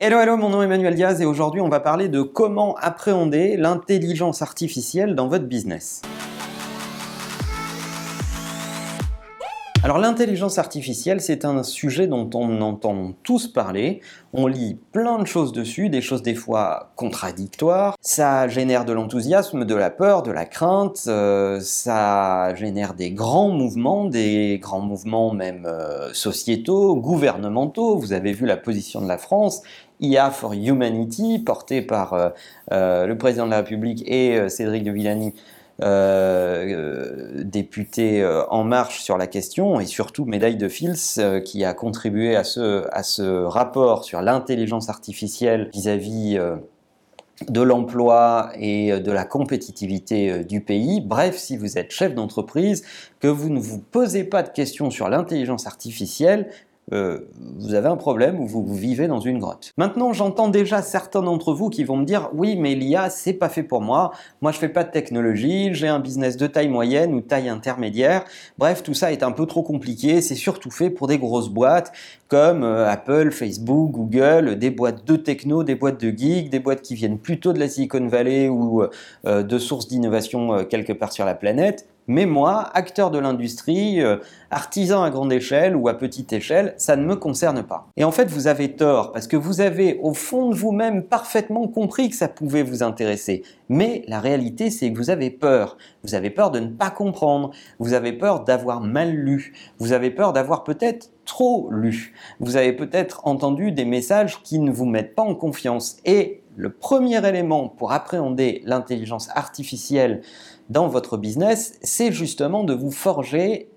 Hello, hello, mon nom est Emmanuel Diaz et aujourd'hui on va parler de comment appréhender l'intelligence artificielle dans votre business. Alors l'intelligence artificielle, c'est un sujet dont on entend tous parler, on lit plein de choses dessus, des choses des fois contradictoires, ça génère de l'enthousiasme, de la peur, de la crainte, euh, ça génère des grands mouvements, des grands mouvements même euh, sociétaux, gouvernementaux, vous avez vu la position de la France, IA for Humanity, porté par euh, le président de la République et Cédric de Villani, euh, député euh, En Marche sur la question, et surtout Médaille de Fils, euh, qui a contribué à ce, à ce rapport sur l'intelligence artificielle vis-à-vis de l'emploi et de la compétitivité du pays. Bref, si vous êtes chef d'entreprise, que vous ne vous posez pas de questions sur l'intelligence artificielle, euh, vous avez un problème ou vous, vivez dans une grotte. Maintenant, j'entends déjà certains d'entre vous qui vont me dire oui, mais l'IA, c'est pas fait pour moi. Moi, je fais pas de technologie, j'ai un business de taille moyenne ou taille intermédiaire. Bref, tout ça est un peu trop compliqué. C'est surtout fait pour des grosses boîtes comme euh, Apple, Facebook, Google, des boîtes de techno, des boîtes de geeks, des boîtes qui viennent plutôt de la Silicon Valley ou euh, de sources d'innovation quelque part sur la planète. Mais moi, acteur de l'industrie, euh, artisan à grande échelle ou à petite échelle, ça ne me concerne pas. Et en fait, vous avez tort, parce que vous avez au fond de vous-même parfaitement compris que ça pouvait vous intéresser. Mais la réalité, c'est que vous avez peur. Vous avez peur de ne pas comprendre. Vous avez peur d'avoir mal lu. Vous avez peur d'avoir peut-être trop lu. Vous avez peut-être entendu des messages qui ne vous mettent pas en confiance. Et le premier élément pour appréhender l'intelligence artificielle dans votre business, c'est justement de vous forger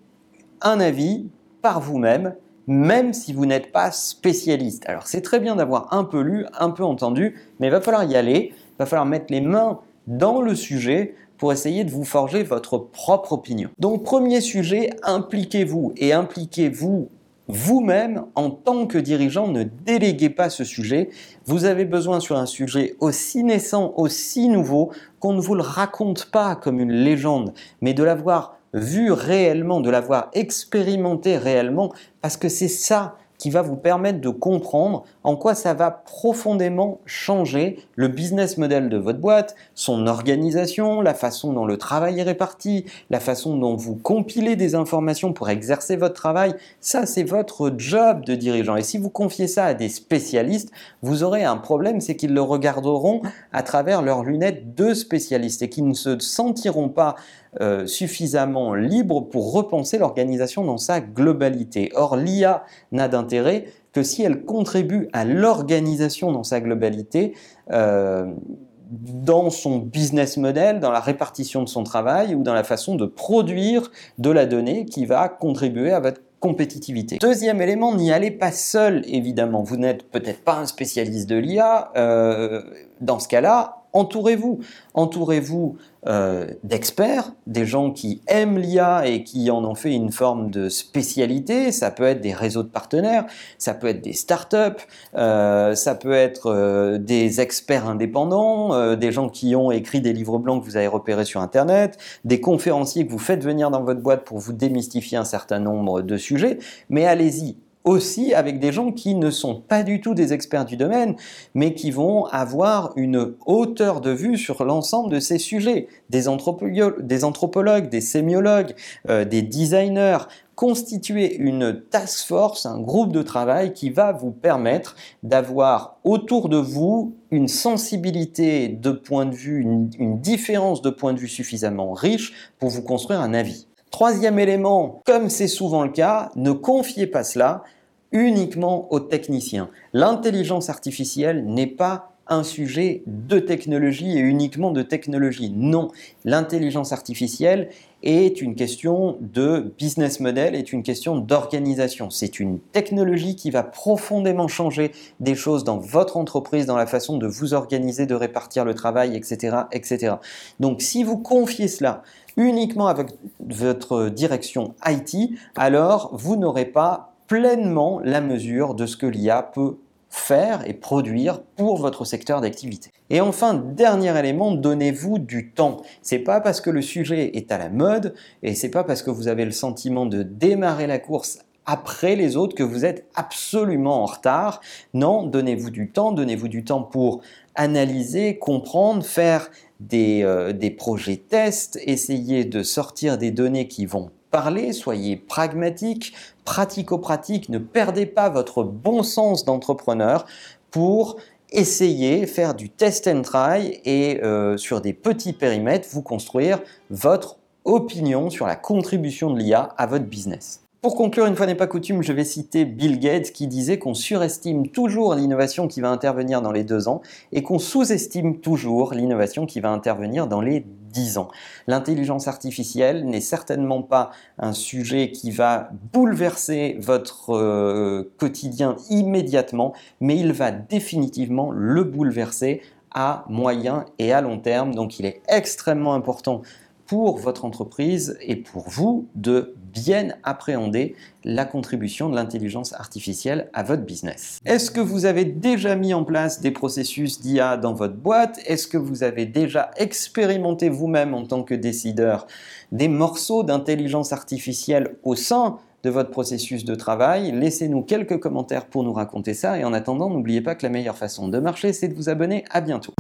un avis par vous-même, même si vous n'êtes pas spécialiste. Alors c'est très bien d'avoir un peu lu, un peu entendu, mais il va falloir y aller, il va falloir mettre les mains dans le sujet pour essayer de vous forger votre propre opinion. Donc premier sujet, impliquez-vous et impliquez-vous vous-même, en tant que dirigeant, ne déléguez pas ce sujet. Vous avez besoin sur un sujet aussi naissant, aussi nouveau, qu'on ne vous le raconte pas comme une légende, mais de l'avoir vu réellement, de l'avoir expérimenté réellement, parce que c'est ça qui va vous permettre de comprendre en quoi ça va profondément changer le business model de votre boîte, son organisation, la façon dont le travail est réparti, la façon dont vous compilez des informations pour exercer votre travail? Ça, c'est votre job de dirigeant. Et si vous confiez ça à des spécialistes, vous aurez un problème, c'est qu'ils le regarderont à travers leurs lunettes de spécialistes et qu'ils ne se sentiront pas euh, suffisamment libre pour repenser l'organisation dans sa globalité. Or, l'IA n'a d'intérêt que si elle contribue à l'organisation dans sa globalité, euh, dans son business model, dans la répartition de son travail ou dans la façon de produire de la donnée qui va contribuer à votre compétitivité. Deuxième élément, n'y allez pas seul, évidemment. Vous n'êtes peut-être pas un spécialiste de l'IA. Euh, dans ce cas-là, entourez-vous. Entourez-vous euh, d'experts, des gens qui aiment l'IA et qui en ont fait une forme de spécialité. Ça peut être des réseaux de partenaires, ça peut être des startups, euh, ça peut être euh, des experts indépendants, des gens qui ont écrit des livres blancs que vous avez repérés sur Internet, des conférenciers que vous faites venir dans votre boîte pour vous démystifier un certain nombre de sujets. Mais allez-y, aussi avec des gens qui ne sont pas du tout des experts du domaine, mais qui vont avoir une hauteur de vue sur l'ensemble de ces sujets. Des, anthropologues, des, sémiologues, euh, des designers, constituer une task force, un groupe de travail qui va vous permettre d'avoir autour de vous une sensibilité de point de vue, une différence de point de vue suffisamment riche pour vous construire un avis. Troisième élément, comme c'est souvent le cas, ne confiez pas cela uniquement aux techniciens. L'intelligence artificielle n'est pas un sujet de technologie et uniquement de technologie. Non, l'intelligence artificielle est une question de business model, est une question d'organisation. C'est une technologie qui va profondément changer des choses dans votre entreprise, dans la façon de vous organiser, de répartir le travail, etc. etc. Donc si vous confiez cela uniquement avec votre direction IT, alors vous n'aurez pas pleinement la mesure de ce que l'IA peut faire et produire pour votre secteur d'activité. Et enfin, dernier élément, donnez-vous du temps. C'est pas parce que le sujet est à la mode et c'est pas parce que vous avez le sentiment de démarrer la course après les autres, que vous êtes absolument en retard. Non, donnez-vous du temps, donnez-vous du temps pour analyser, comprendre, faire des, euh, des projets tests, essayer de sortir des données qui vont parler, soyez pragmatique, pratico-pratique, ne perdez pas votre bon sens d'entrepreneur pour essayer, faire du test and try et euh, sur des petits périmètres, vous construire votre opinion sur la contribution de l'IA à votre business. Pour conclure, une fois n'est pas coutume, je vais citer Bill Gates qui disait qu'on surestime toujours l'innovation qui va intervenir dans les deux ans et qu'on sous-estime toujours l'innovation qui va intervenir dans les dix ans. L'intelligence artificielle n'est certainement pas un sujet qui va bouleverser votre euh, quotidien immédiatement, mais il va définitivement le bouleverser à moyen et à long terme. Donc il est extrêmement important pour votre entreprise et pour vous de bien appréhender la contribution de l'intelligence artificielle à votre business. Est-ce que vous avez déjà mis en place des processus d'IA dans votre boîte? Est-ce que vous avez déjà expérimenté vous-même en tant que décideur des morceaux d'intelligence artificielle au sein de votre processus de travail? Laissez-nous quelques commentaires pour nous raconter ça et en attendant, n'oubliez pas que la meilleure façon de marcher, c'est de vous abonner. À bientôt.